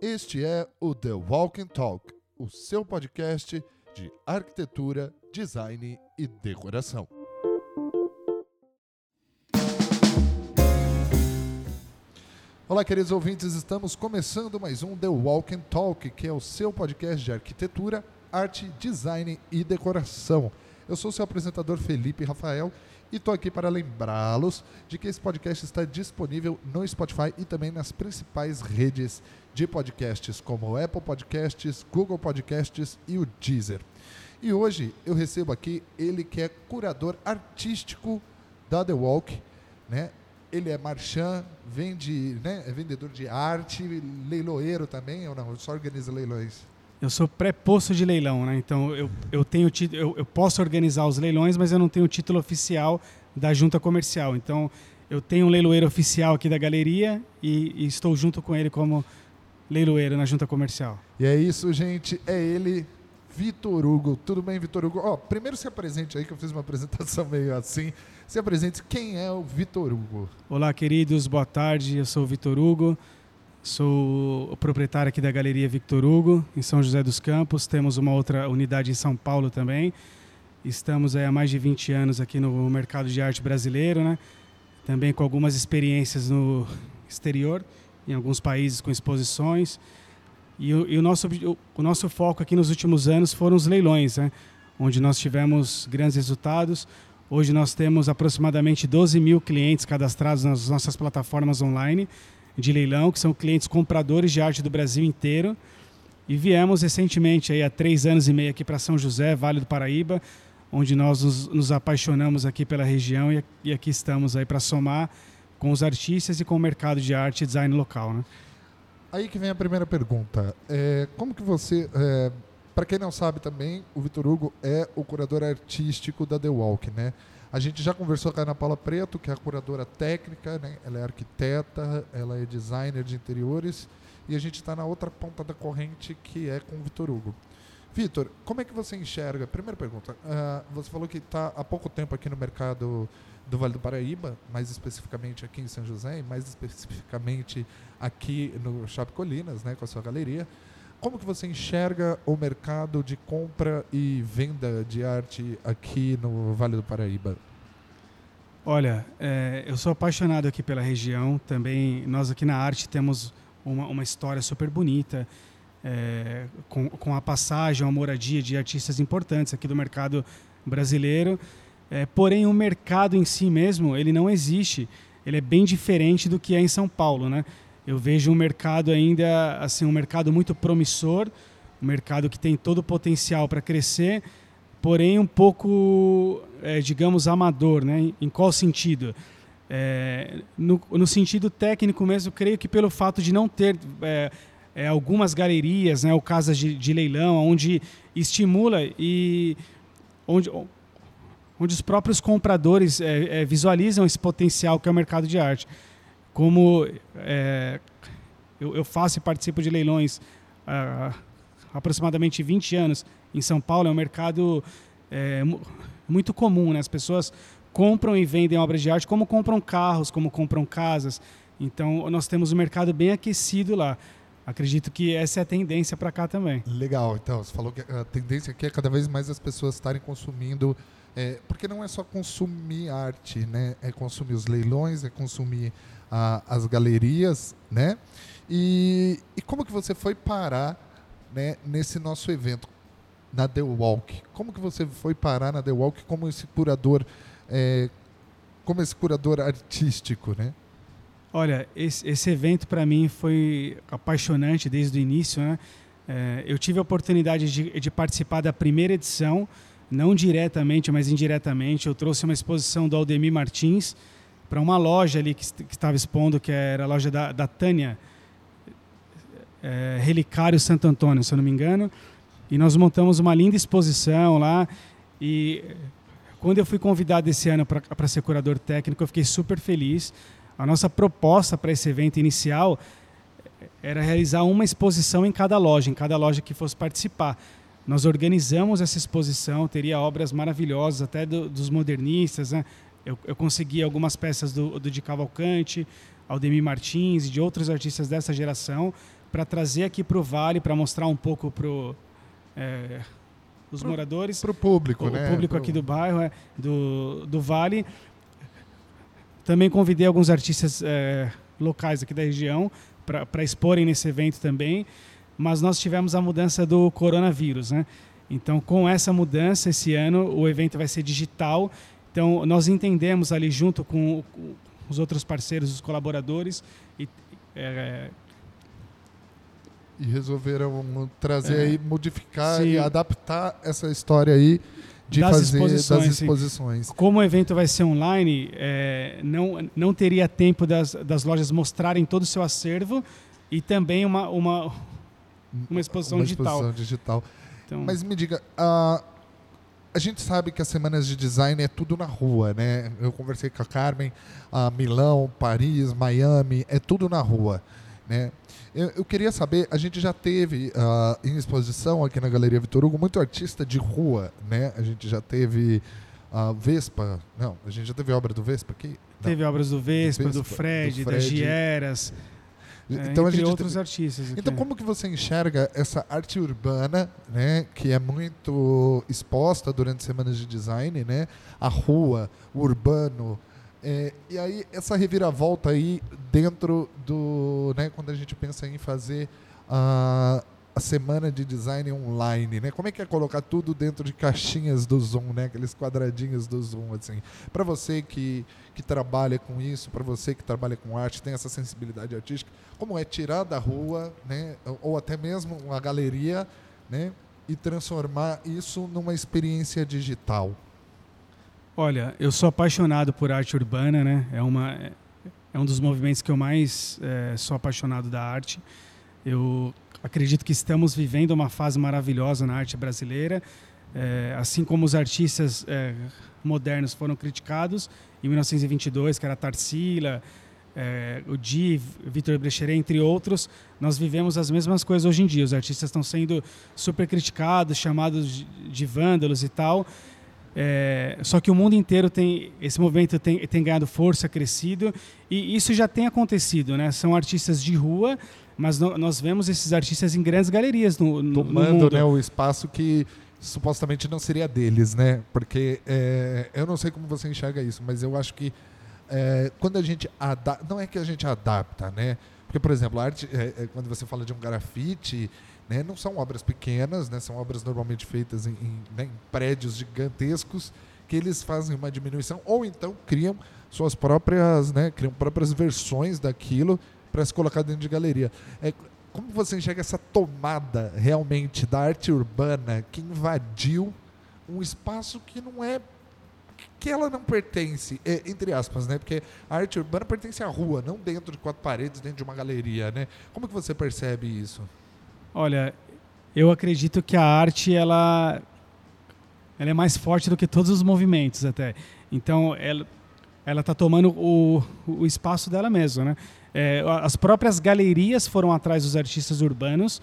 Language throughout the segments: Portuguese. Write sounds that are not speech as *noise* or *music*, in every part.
Este é o The Walking Talk, o seu podcast de arquitetura, design e decoração. Olá, queridos ouvintes, estamos começando mais um The Walking Talk, que é o seu podcast de arquitetura, arte, design e decoração. Eu sou seu apresentador Felipe Rafael e estou aqui para lembrá-los de que esse podcast está disponível no Spotify e também nas principais redes de podcasts, como Apple Podcasts, Google Podcasts e o Deezer. E hoje eu recebo aqui ele que é curador artístico da The Walk, né? Ele é marchand, vende, né? é vendedor de arte, leiloeiro também, ou não? Só organiza leilões? Eu sou pré-posto de leilão, né? Então eu, eu tenho eu, eu posso organizar os leilões, mas eu não tenho o título oficial da junta comercial. Então eu tenho um leiloeiro oficial aqui da galeria e, e estou junto com ele como leiloeiro na junta comercial. E é isso, gente. É ele, Vitor Hugo. Tudo bem, Vitor Hugo? Ó, primeiro se apresente aí, que eu fiz uma *laughs* apresentação meio assim. Se apresente, quem é o Vitor Hugo? Olá, queridos, boa tarde. Eu sou o Vitor Hugo, sou o proprietário aqui da Galeria Victor Hugo, em São José dos Campos. Temos uma outra unidade em São Paulo também. Estamos há mais de 20 anos aqui no mercado de arte brasileiro, né? Também com algumas experiências no exterior, em alguns países com exposições. E o, e o nosso, o, o nosso foco aqui nos últimos anos foram os leilões, né? onde nós tivemos grandes resultados. Hoje nós temos aproximadamente 12 mil clientes cadastrados nas nossas plataformas online de leilão, que são clientes compradores de arte do Brasil inteiro. E viemos recentemente, aí, há três anos e meio, aqui para São José, Vale do Paraíba, onde nós nos, nos apaixonamos aqui pela região e, e aqui estamos aí para somar com os artistas e com o mercado de arte e design local. Né? Aí que vem a primeira pergunta. É, como que você... É para quem não sabe também, o Vitor Hugo é o curador artístico da The Walk, né? A gente já conversou com a Ana Paula Preto, que é a curadora técnica, né? Ela é arquiteta, ela é designer de interiores e a gente está na outra ponta da corrente que é com o Vitor Hugo. Vitor, como é que você enxerga? Primeira pergunta. Uh, você falou que está há pouco tempo aqui no mercado do Vale do Paraíba, mais especificamente aqui em São José, e mais especificamente aqui no Shopping Colinas, né, com a sua galeria. Como que você enxerga o mercado de compra e venda de arte aqui no Vale do Paraíba? Olha, é, eu sou apaixonado aqui pela região. Também nós aqui na arte temos uma, uma história super bonita, é, com, com a passagem, a moradia de artistas importantes aqui do mercado brasileiro. É, porém, o mercado em si mesmo, ele não existe. Ele é bem diferente do que é em São Paulo, né? Eu vejo um mercado ainda, assim, um mercado muito promissor, um mercado que tem todo o potencial para crescer, porém um pouco, é, digamos, amador, né? Em qual sentido? É, no, no, sentido técnico mesmo, creio que pelo fato de não ter é, é, algumas galerias, né, ou casas de, de, leilão, onde estimula e onde, onde os próprios compradores é, é, visualizam esse potencial que é o mercado de arte como é, eu, eu, faço e participo de leilões há aproximadamente 20 anos em São Paulo, é um mercado é, muito comum, né? As pessoas compram e vendem obras de arte como compram carros, como compram casas. Então, nós temos um mercado bem aquecido lá. Acredito que essa é a tendência para cá também. Legal. Então, você falou que a tendência aqui é cada vez mais as pessoas estarem consumindo é, porque não é só consumir arte, né? É consumir os leilões, é consumir a, as galerias, né? E, e como que você foi parar né, nesse nosso evento, na The Walk? Como que você foi parar na The Walk como esse curador, é, como esse curador artístico, né? Olha, esse, esse evento para mim foi apaixonante desde o início, né? É, eu tive a oportunidade de, de, participar da primeira edição, não diretamente, mas indiretamente. Eu trouxe uma exposição do Aldemir Martins, para uma loja ali que estava expondo, que era a loja da, da Tânia, é, Relicário Santo Antônio, se eu não me engano. E nós montamos uma linda exposição lá. E quando eu fui convidado esse ano para ser curador técnico, eu fiquei super feliz. A nossa proposta para esse evento inicial era realizar uma exposição em cada loja, em cada loja que fosse participar. Nós organizamos essa exposição, teria obras maravilhosas, até do, dos modernistas, né? eu, eu consegui algumas peças do, do de Cavalcante, Aldemir Martins e de outros artistas dessa geração para trazer aqui para o Vale, para mostrar um pouco para é, os pro, moradores. Para o público, o, né? O público aqui do bairro, é, do, do Vale. Também convidei alguns artistas é, locais aqui da região para exporem nesse evento também, mas nós tivemos a mudança do coronavírus, né? Então, com essa mudança, esse ano o evento vai ser digital. Então, nós entendemos ali junto com os outros parceiros, os colaboradores, e, é, e resolveram trazer é, aí, modificar sim. e adaptar essa história aí de das fazer exposições, das exposições. Sim. Como o evento vai ser online, é, não, não teria tempo das, das lojas mostrarem todo o seu acervo e também uma, uma, uma exposição uma digital. Exposição digital. Então, Mas me diga, a, a gente sabe que as semanas de design é tudo na rua, né? Eu conversei com a Carmen, a Milão, Paris, Miami, é tudo na rua, né? Eu, eu queria saber, a gente já teve uh, em exposição aqui na Galeria Vitor Hugo muito artista de rua, né? A gente já teve a uh, Vespa, não, a gente já teve obra do Vespa aqui? Não. Teve obras do Vespa, do, Vespa, do, Fred, do Fred, das Gieras. Então, é, entre a gente, outros artistas. Aqui. Então, como que você enxerga essa arte urbana, né, que é muito exposta durante semanas de design, né, a rua, o urbano, é, e aí, essa reviravolta aí dentro do. Né, quando a gente pensa em fazer a, a semana de design online, né? Como é que é colocar tudo dentro de caixinhas do Zoom, né? Aqueles quadradinhos do Zoom, assim. Para você que, que trabalha com isso, para você que trabalha com arte, tem essa sensibilidade artística, como é tirar da rua, né? Ou até mesmo uma galeria, né? E transformar isso numa experiência digital. Olha, eu sou apaixonado por arte urbana, né? É, uma, é um dos movimentos que eu mais é, sou apaixonado da arte. Eu acredito que estamos vivendo uma fase maravilhosa na arte brasileira. É, assim como os artistas é, modernos foram criticados em 1922, que era Tarsila, é, o Di, Vitor Brecheret, entre outros, nós vivemos as mesmas coisas hoje em dia. Os artistas estão sendo super criticados, chamados de vândalos e tal. É, só que o mundo inteiro tem esse movimento tem, tem ganhado força, crescido e isso já tem acontecido, né? São artistas de rua, mas no, nós vemos esses artistas em grandes galerias no, no tomando né, o espaço que supostamente não seria deles, né? Porque é, eu não sei como você enxerga isso, mas eu acho que é, quando a gente adapta, não é que a gente adapta, né? Porque, por exemplo, a arte, é, é, quando você fala de um grafite, né? Não são obras pequenas, né? são obras normalmente feitas em, em, né? em prédios gigantescos que eles fazem uma diminuição ou então criam suas próprias, né? criam próprias versões daquilo para se colocar dentro de galeria. É, como você enxerga essa tomada realmente da arte urbana que invadiu um espaço que não é que ela não pertence, é, entre aspas, né? Porque a arte urbana pertence à rua, não dentro de quatro paredes, dentro de uma galeria, né? Como que você percebe isso? Olha, eu acredito que a arte ela, ela é mais forte do que todos os movimentos até. Então ela ela está tomando o, o espaço dela mesma, né? É, as próprias galerias foram atrás dos artistas urbanos.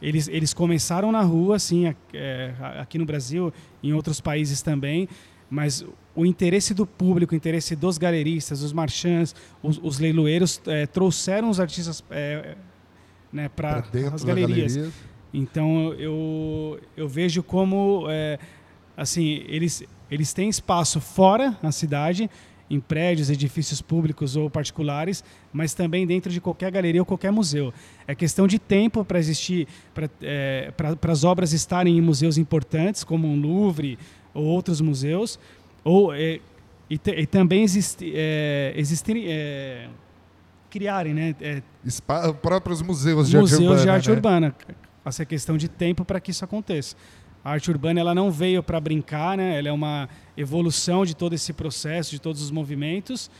Eles, eles começaram na rua, sim, é, aqui no Brasil, em outros países também, mas o interesse do público, o interesse dos galeristas, dos marchands, os, os leiloeiros é, trouxeram os artistas é, né, para as galerias. Então eu, eu vejo como é, assim eles eles têm espaço fora na cidade, em prédios, edifícios públicos ou particulares, mas também dentro de qualquer galeria ou qualquer museu. É questão de tempo para existir, para é, as obras estarem em museus importantes, como o Louvre ou outros museus, ou é, e, e, também existe, é, existirem é, criarem, né? É, Spa, próprios museus de museus arte urbana. de arte né? urbana. Essa é questão de tempo para que isso aconteça. A arte urbana ela não veio para brincar, né? Ela é uma evolução de todo esse processo, de todos os movimentos.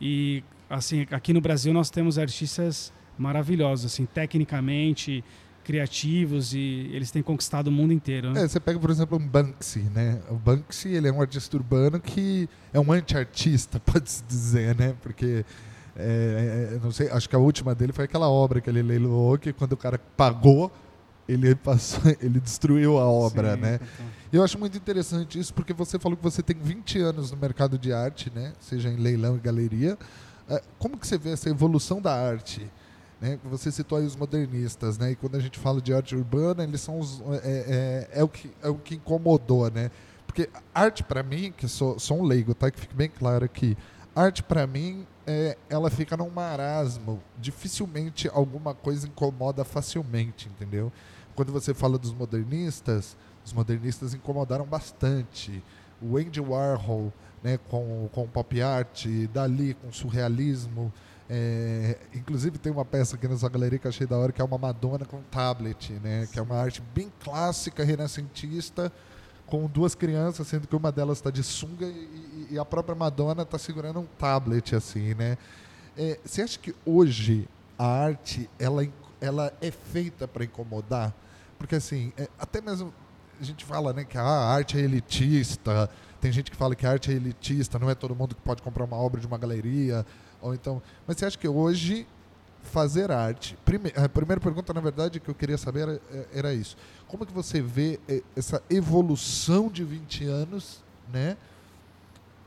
E assim, aqui no Brasil nós temos artistas maravilhosos, assim, tecnicamente, criativos e eles têm conquistado o mundo inteiro. Né? É, você pega, por exemplo, um Banksy, né? O Banksy ele é um artista urbano que é um anti-artista, *laughs* pode-se dizer, né? Porque é, é, não sei, acho que a última dele foi aquela obra que ele leiloou, que quando o cara pagou, ele *laughs* passou, ele destruiu a obra, Sim, né? Então. Eu acho muito interessante isso, porque você falou que você tem 20 anos no mercado de arte, né? Seja em leilão e galeria. É, como que você vê essa evolução da arte? Né? Você citou aí os modernistas, né? E quando a gente fala de arte urbana, eles são os, é, é, é o que é o que incomodou, né? Porque arte para mim, que sou, sou um leigo, tá? Que fique bem claro aqui. Arte para mim, é, ela fica num marasmo. Dificilmente alguma coisa incomoda facilmente, entendeu? Quando você fala dos modernistas, os modernistas incomodaram bastante. O Andy Warhol, né, com, com pop art, Dali com surrealismo, é, inclusive tem uma peça aqui nessa galeria que achei da hora, que é uma Madonna com tablet, né? Que é uma arte bem clássica, renascentista, com duas crianças, sendo que uma delas está de sunga e, e, a própria Madonna está segurando um tablet, assim, né? É, você acha que hoje a arte ela, ela é feita para incomodar? Porque assim, é, até mesmo a gente fala, né, que a arte é elitista. Tem gente que fala que a arte é elitista, não é todo mundo que pode comprar uma obra de uma galeria. Ou então, mas você acha que hoje fazer arte. Prime a primeira pergunta, na verdade, que eu queria saber era, é, era, isso. Como é que você vê é, essa evolução de 20 anos, né?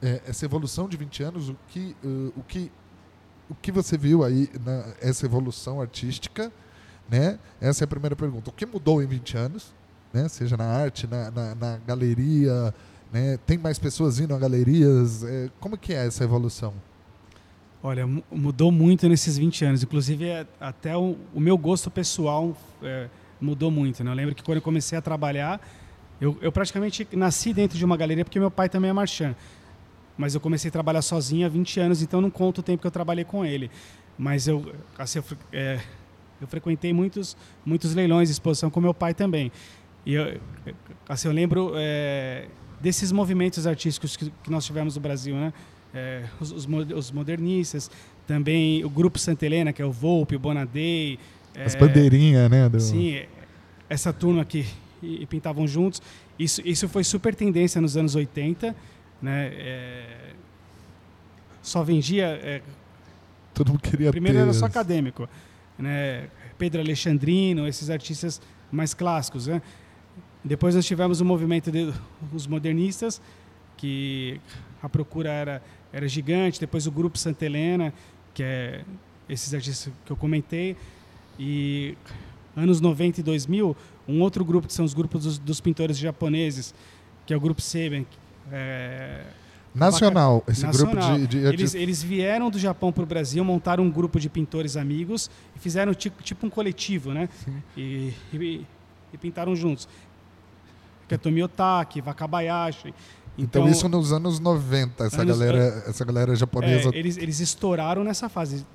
É, essa evolução de 20 anos, o que, o que, o que você viu aí nessa evolução artística, né? Essa é a primeira pergunta. O que mudou em 20 anos, né? Seja na arte, na, na, na galeria, né? Tem mais pessoas indo a galerias? Como que é essa evolução? Olha, mudou muito nesses 20 anos. Inclusive, é, até o, o meu gosto pessoal é, mudou muito. Né? Eu lembro que quando eu comecei a trabalhar, eu, eu, praticamente nasci dentro de uma galeria porque meu pai também é marchand. Mas eu comecei a trabalhar sozinho há 20 anos, então não conto o tempo que eu trabalhei com ele. Mas eu, assim, eu, é, eu frequentei muitos, muitos leilões de exposição com meu pai também. E eu, assim, eu lembro é, desses movimentos artísticos que, que nós tivemos no Brasil, né? É, os, os, modernistas, também o grupo Santa Helena, que é o Volpe, o Bonadei. É, As bandeirinhas, né? Do... Sim, essa turma aqui e, e, pintavam juntos. Isso, isso foi super tendência nos anos 80, né? É, só vendia... É, Todo mundo queria Primeiro ter. era só acadêmico, né? Pedro Alexandrino, esses artistas mais clássicos, né? Depois nós tivemos o movimento dos modernistas, que a procura era era gigante. Depois o grupo Santa Helena, que é esses artistas que eu comentei. E anos 90 e 2000, um outro grupo que são os grupos dos, dos pintores japoneses, que é o grupo Seiben. É, Nacional, esse Nacional. grupo de, de, eles, eles vieram do Japão para o Brasil, montaram um grupo de pintores amigos e fizeram tipo, tipo um coletivo, né? E, e, e, pintaram juntos. Que é Tomi Otaki, Wakabayashi. Então, então, isso nos anos 90, essa, anos, galera, essa galera japonesa. É, eles, eles estouraram nessa fase.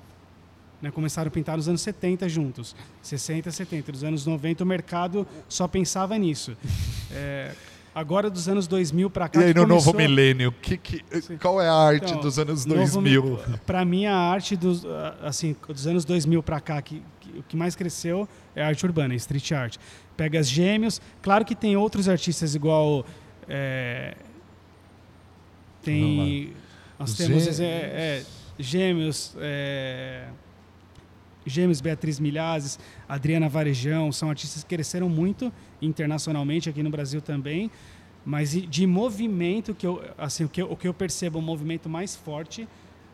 Né? Começaram a pintar nos anos 70 juntos. 60, 70. Nos anos 90 o mercado só pensava nisso. É, agora dos anos 2000 para cá. E aí no começou... novo milênio, que, que, qual é a arte então, dos anos 2000? Para mim a arte dos, assim, dos anos 2000 para cá, que, que, o que mais cresceu é a arte urbana, street art. Pega as gêmeos. Claro que tem outros artistas igual. É, tem. Nós temos é, é, Gêmeos, é, Gêmeos Beatriz Milhazes, Adriana Varejão, são artistas que cresceram muito internacionalmente, aqui no Brasil também. Mas de movimento, que eu, assim, o, que eu, o que eu percebo, o movimento mais forte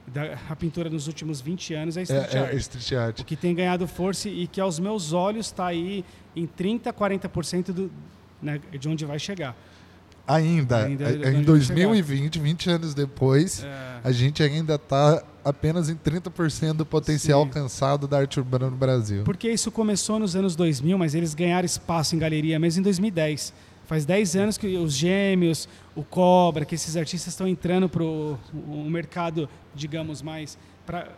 da a pintura nos últimos 20 anos é street, é, art, é street art. O que tem ganhado força e que aos meus olhos está aí em 30%, 40% do, né, de onde vai chegar. Ainda, ainda é em 2020, 20 anos depois, é. a gente ainda está apenas em 30% do potencial Sim. alcançado da arte urbana no Brasil. Porque isso começou nos anos 2000, mas eles ganharam espaço em galeria mesmo em 2010. Faz 10 anos que os Gêmeos, o Cobra, que esses artistas estão entrando para o mercado, digamos, mais... Pra,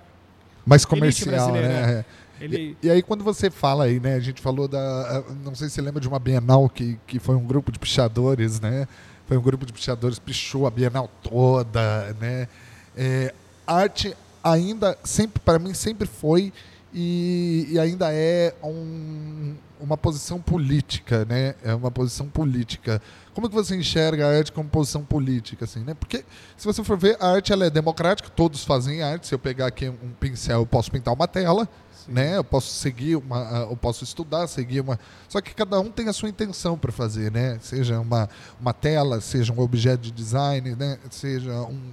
mais comercial, né? né? Ele... E, e, aí quando você fala aí, né, a gente falou da, não sei se você lembra de uma Bienal que, que foi um grupo de pichadores, né? Foi um grupo de pichadores pichou a Bienal toda, né? É, arte ainda sempre para mim sempre foi e, e ainda é um, uma posição política, né? É uma posição política. Como que você enxerga a arte como posição política, assim, né? Porque se você for ver, a arte ela é democrática, todos fazem arte. Se eu pegar aqui um pincel, eu posso pintar uma tela, né? Eu posso seguir uma, eu posso estudar, seguir uma. Só que cada um tem a sua intenção para fazer, né? Seja uma, uma tela, seja um objeto de design, né? Seja um,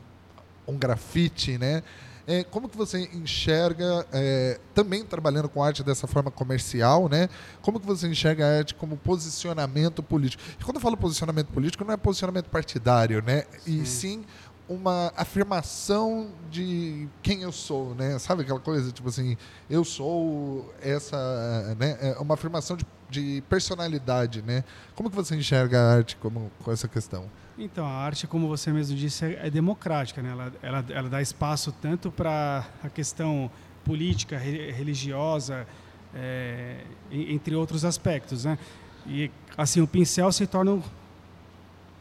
um grafite, né? É, como que você enxerga, é, também trabalhando com arte dessa forma comercial, né? Como que você enxerga a arte como posicionamento político? E quando eu falo posicionamento político, não é posicionamento partidário, né? Sim. E sim uma afirmação de quem eu sou, né? Sabe aquela coisa, tipo assim, eu sou essa, né? É uma afirmação de, de personalidade, né? Como que você enxerga a arte como, com essa questão? Então, a arte, como você mesmo disse, é, é democrática, né? Ela, ela, ela dá espaço tanto para a questão política, re, religiosa, é, entre outros aspectos, né? E, assim, o pincel se torna um,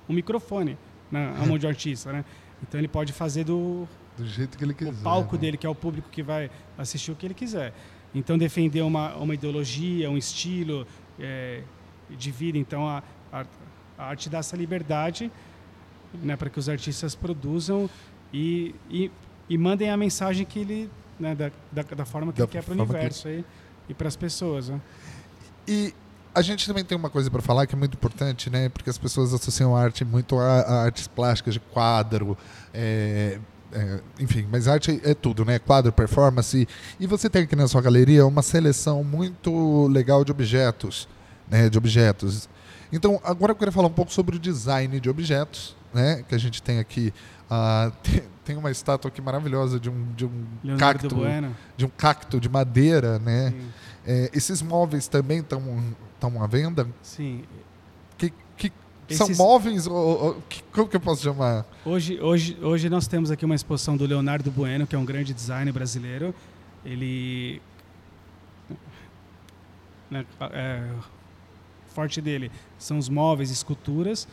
um microfone na mão de artista, né? Então ele pode fazer do, do jeito que ele quiser. O palco né? dele, que é o público que vai assistir o que ele quiser. Então defender uma, uma ideologia, um estilo é, de vida. Então a, a, a, arte dá essa liberdade né, para que os artistas produzam e, e, e, mandem a mensagem que ele, né, da, da, da forma que da ele quer para o universo que... aí, e para as pessoas. Né? E a gente também tem uma coisa para falar que é muito importante, né? Porque as pessoas associam arte muito a, a artes plásticas de quadro, é, é, enfim, mas arte é tudo, né? Quadro, performance. E você tem aqui na sua galeria uma seleção muito legal de objetos, né? De objetos. Então, agora eu queria falar um pouco sobre o design de objetos, né? Que a gente tem aqui. Uh, *laughs* tem, tem, uma estátua aqui maravilhosa de um, de um cacto, bueno. de um cacto de madeira, né? É, esses móveis também estão estão à venda? Sim. Que, que Esses... São móveis? Ou, ou, que, como que eu posso chamar? Hoje, hoje, hoje nós temos aqui uma exposição do Leonardo Bueno, que é um grande designer brasileiro. Ele. Né, é, forte dele são os móveis, esculturas.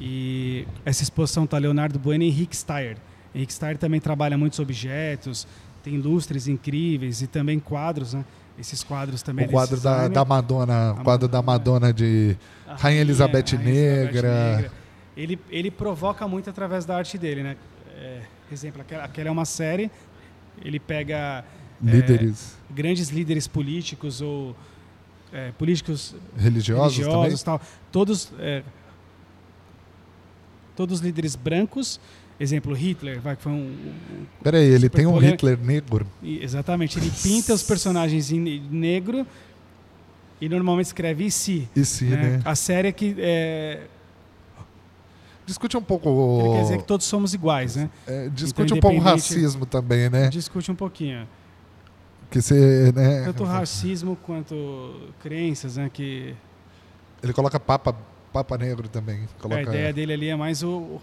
E essa exposição está Leonardo Bueno e Henrique Steyer. Henrique Steyer também trabalha muitos objetos, tem lustres incríveis e também quadros, né? Esses quadros também. O quadro da, da Madonna, o quadro da Madonna de Rainha, Rainha Elizabeth, Rainha Negra. Elizabeth Negra. Ele, ele provoca muito através da arte dele, né? É, exemplo, aquela, aquela é uma série, ele pega é, líderes. É, grandes líderes políticos ou é, políticos religiosos, religiosos tal, todos é, todos líderes brancos Exemplo, Hitler, vai, que foi um. um Peraí, ele tem um Hitler negro. E, exatamente, ele pinta os personagens em negro e normalmente escreve e si. E né? né? A série é que. É... Discute um pouco. Ele quer dizer que todos somos iguais, né? É, discute então, um pouco o racismo também, né? Discute um pouquinho. Que você, né? Tanto racismo quanto crenças, né? Que. Ele coloca papa, papa negro também. Coloca... A ideia dele ali é mais o,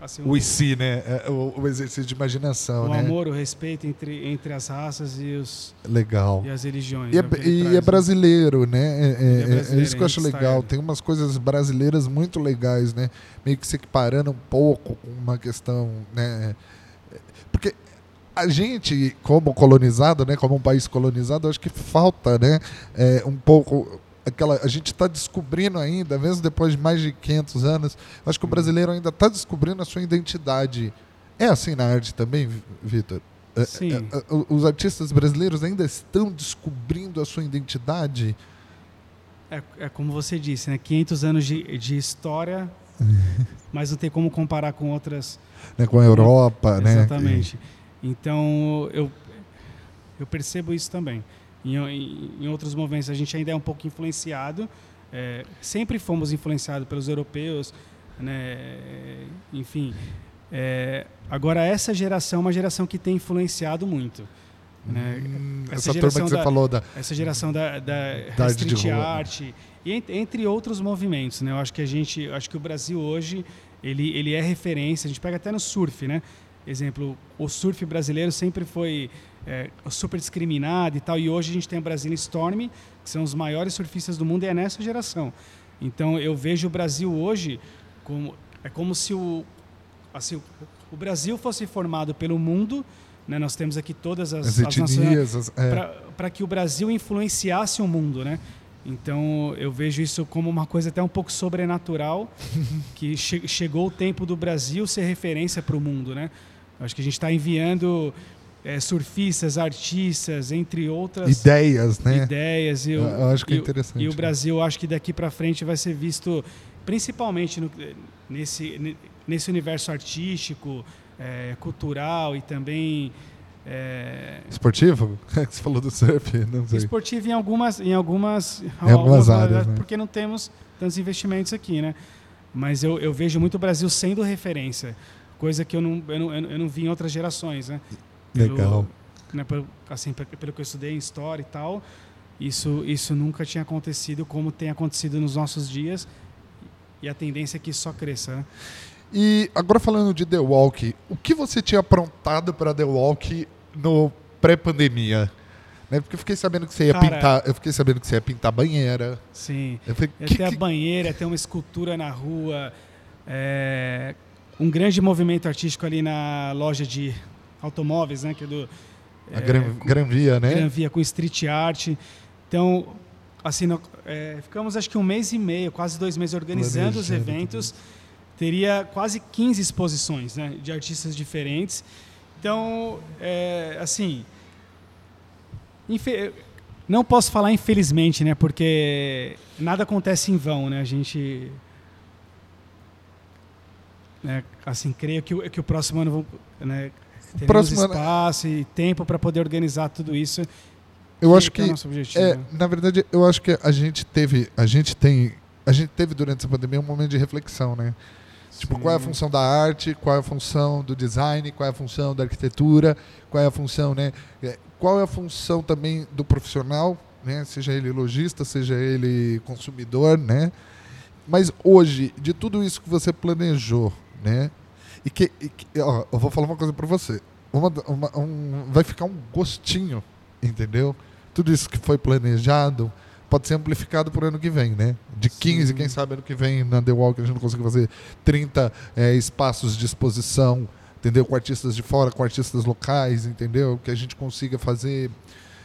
Assim, o, o si, né? É, o, o, exercício de imaginação, o né? O amor, o respeito entre, entre as raças e os legal e as religiões. E, é, é e traz, é brasileiro, né? É, é, é, brasileiro, isso que eu acho legal. Tem umas coisas brasileiras muito legais, né? Meio que se equiparando um pouco com uma questão, né? Porque a gente, como colonizado, né, como um país colonizado, acho que falta, né, é, um pouco aquela a gente está descobrindo ainda, mesmo depois de mais de 500 anos, acho que o brasileiro ainda está descobrindo a sua identidade. É assim na arte também, Vitor? É, Sim. É, os artistas brasileiros ainda estão descobrindo a sua identidade. É, é como você disse, né? 500 anos de, de história, *laughs* mas não tem como comparar com outras. Né, com a Europa, né? Exatamente. Então eu eu percebo isso também em, em, em outros movimentos a gente ainda é um pouco influenciado. É, sempre fomos influenciados pelos europeus, né? enfim. É, agora essa geração é uma geração que tem influenciado muito. Né? Hum, essa, essa turma que você da, falou da essa geração da, da, da street art e entre outros movimentos, né? Eu acho que a gente, acho que o Brasil hoje ele ele é referência. A gente pega até no surf, né? Exemplo, o surf brasileiro sempre foi é, super discriminado e tal. E hoje a gente tem a Brasil Storm, que são os maiores surfistas do mundo, e é nessa geração. Então eu vejo o Brasil hoje como é como se o assim o Brasil fosse formado pelo mundo. Né? Nós temos aqui todas as, as, as etnias é. para que o Brasil influenciasse o mundo, né? Então eu vejo isso como uma coisa até um pouco sobrenatural, *laughs* que che chegou o tempo do Brasil ser referência para o mundo, né? Acho que a gente está enviando é, surfistas, artistas, entre outras ideias, né? Ideias. E eu, eu acho que é interessante. E o Brasil, acho que daqui para frente vai ser visto, principalmente no, nesse nesse universo artístico, é, cultural e também É... Esportivo? *laughs* Você falou do surf, não sei. Esportivo em algumas, em algumas, em algumas áreas, né? porque não temos tantos investimentos aqui, né? Mas eu, eu vejo muito o Brasil sendo referência, coisa que eu não, eu não, eu não vi em outras gerações, né? Pelo, Legal. Né, pelo, assim, pelo que eu estudei em história e tal, isso, isso nunca tinha acontecido como tem acontecido nos nossos dias e a tendência é que isso só cresça. Né? E agora falando de The Walk, o que você tinha aprontado para The Walk no pré-pandemia? Né? Porque eu fiquei sabendo que você ia Cara, pintar. Eu fiquei sabendo que você ia pintar banheira. Sim. Eu falei, ia que, ter a banheira, ter uma escultura na rua. É, um grande movimento artístico ali na loja de automóveis, né? Que é do. A é, Gran, Gran Via, né? Gran Via com street art. Então, assim, no, é, ficamos acho que um mês e meio, quase dois meses organizando os eventos. Teria quase 15 exposições né, de artistas diferentes. Então, é, assim, não posso falar infelizmente, né? Porque nada acontece em vão, né? A gente, né, assim, creio que, que o próximo ano, né, teremos próximo espaço e tempo para poder organizar tudo isso. Eu acho que, que é, é, né? na verdade, eu acho que a gente teve, a gente tem, a gente teve durante essa pandemia um momento de reflexão, né? Tipo, qual é a função da arte, qual é a função do design, qual é a função da arquitetura, qual é a função, né? É, qual é a função também do profissional, né? Seja ele lojista, seja ele consumidor, né? Mas hoje, de tudo isso que você planejou, né? E que, e que ó, eu vou falar uma coisa para você. Uma, uma, um, vai ficar um gostinho, entendeu? Tudo isso que foi planejado, pode ser amplificado por ano que vem, né? De 15, Sim. quem sabe ano que vem na The Walk a gente não consegue fazer 30 é, espaços de exposição, entendeu? Com artistas de fora, com artistas locais, entendeu? Que a gente consiga fazer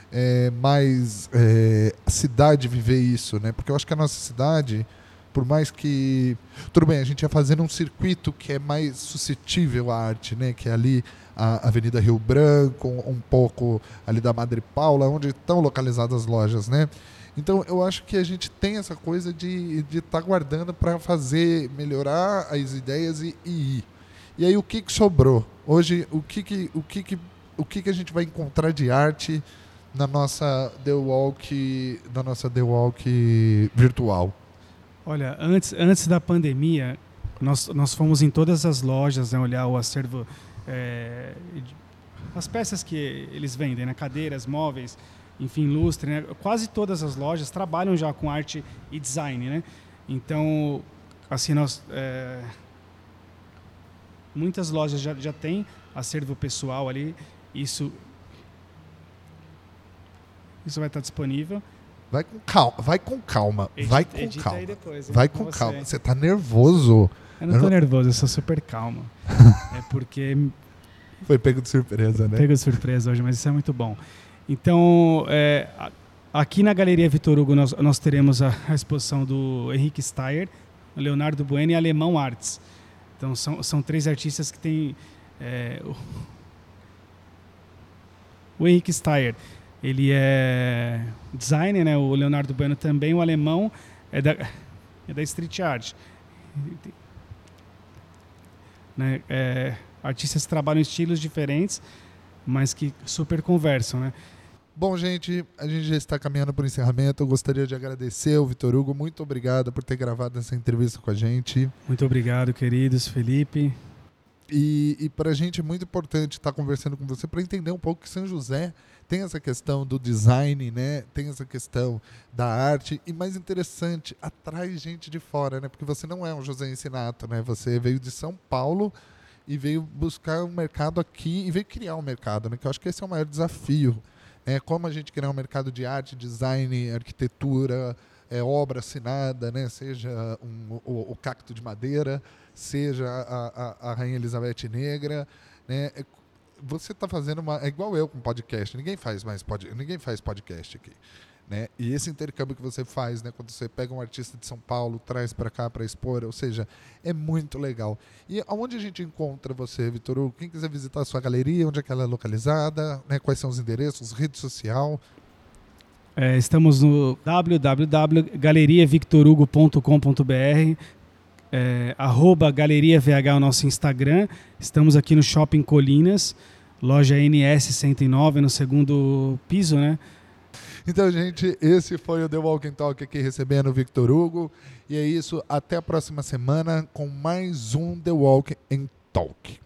é, mais é, a cidade viver isso, né? Porque eu acho que a nossa cidade, por mais que tudo bem, a gente ia fazendo um circuito que é mais suscetível à arte, né? Que é ali a Avenida Rio Branco, um pouco ali da Madre Paula, onde estão localizadas as lojas, né? Então eu acho que a gente tem essa coisa de estar de tá guardando para fazer, melhorar as ideias e, e, ir. E aí o que, que sobrou? Hoje, o que, que, o que, que, o que, que a gente vai encontrar de arte na nossa The Walk, na nossa The Walk virtual? Olha, antes, antes da pandemia, nós, nós fomos em todas as lojas né, olhar o acervo, é, as peças que eles vendem, né, cadeiras, móveis, enfim, lustre, né? Quase todas as lojas trabalham já com arte e design, né? Então, assim, nós... É, muitas lojas já, já têm acervo pessoal ali, isso... Isso vai estar disponível. Vai com calma, vai com calma, edita, vai com calma. Depois, vai com você. calma. Você tá nervoso. Eu não tô nervoso, eu sou super calmo. *laughs* é porque foi pego de surpresa, né? Pego de surpresa hoje, mas isso é muito bom. Então, é, aqui na Galeria Vitor Hugo nós, nós teremos a, a, exposição do Henrique Steyer, Leonardo Bueno e Alemão Arts. Então, são, são três artistas que têm... É, o, o Henrique Steyer, ele é designer, né? o Leonardo Bueno também, o alemão é da, *laughs* é da street art. Né? É, artistas trabalham em estilos diferentes, mas que super conversam, né? Bom, gente, a gente já está caminhando para o encerramento. Eu gostaria de agradecer ao Vitor Hugo. Muito obrigado por ter gravado essa entrevista com a gente. Muito obrigado, queridos. Felipe. E, e para a gente é muito importante estar conversando com você para entender um pouco que São José tem essa questão do design, né? Tem essa questão da arte e mais interessante, atrai gente de fora, né? Porque você não é um José Ensinato, né? Você veio de São Paulo e veio buscar um mercado aqui e veio criar um mercado, né? Que eu acho que esse é o maior desafio é, como a gente criar um mercado de arte, design, arquitetura, é, obra assinada, né? seja um, o, o, cacto de madeira, seja a, a, a Rainha Elizabeth Negra. Né? É, você está fazendo uma. É igual eu com podcast. Ninguém faz mais pod, ninguém faz podcast aqui. Né? E esse intercâmbio que você faz, né, quando você pega um artista de São Paulo, traz para cá para expor, ou seja, é muito legal. E aonde a gente encontra você, Vitor Hugo? Quem quiser visitar a sua galeria, onde é que ela é localizada, né, quais são os endereços, rede social? É, estamos no www.galeriavictorugo.com.br é, arroba Galeria VH, o nosso Instagram. Estamos aqui no Shopping Colinas, loja NS109, no segundo piso, né? Então, gente, esse foi o The Walking Talk aqui recebendo o Victor Hugo. E é isso, até a próxima semana com mais um The Walking Talk.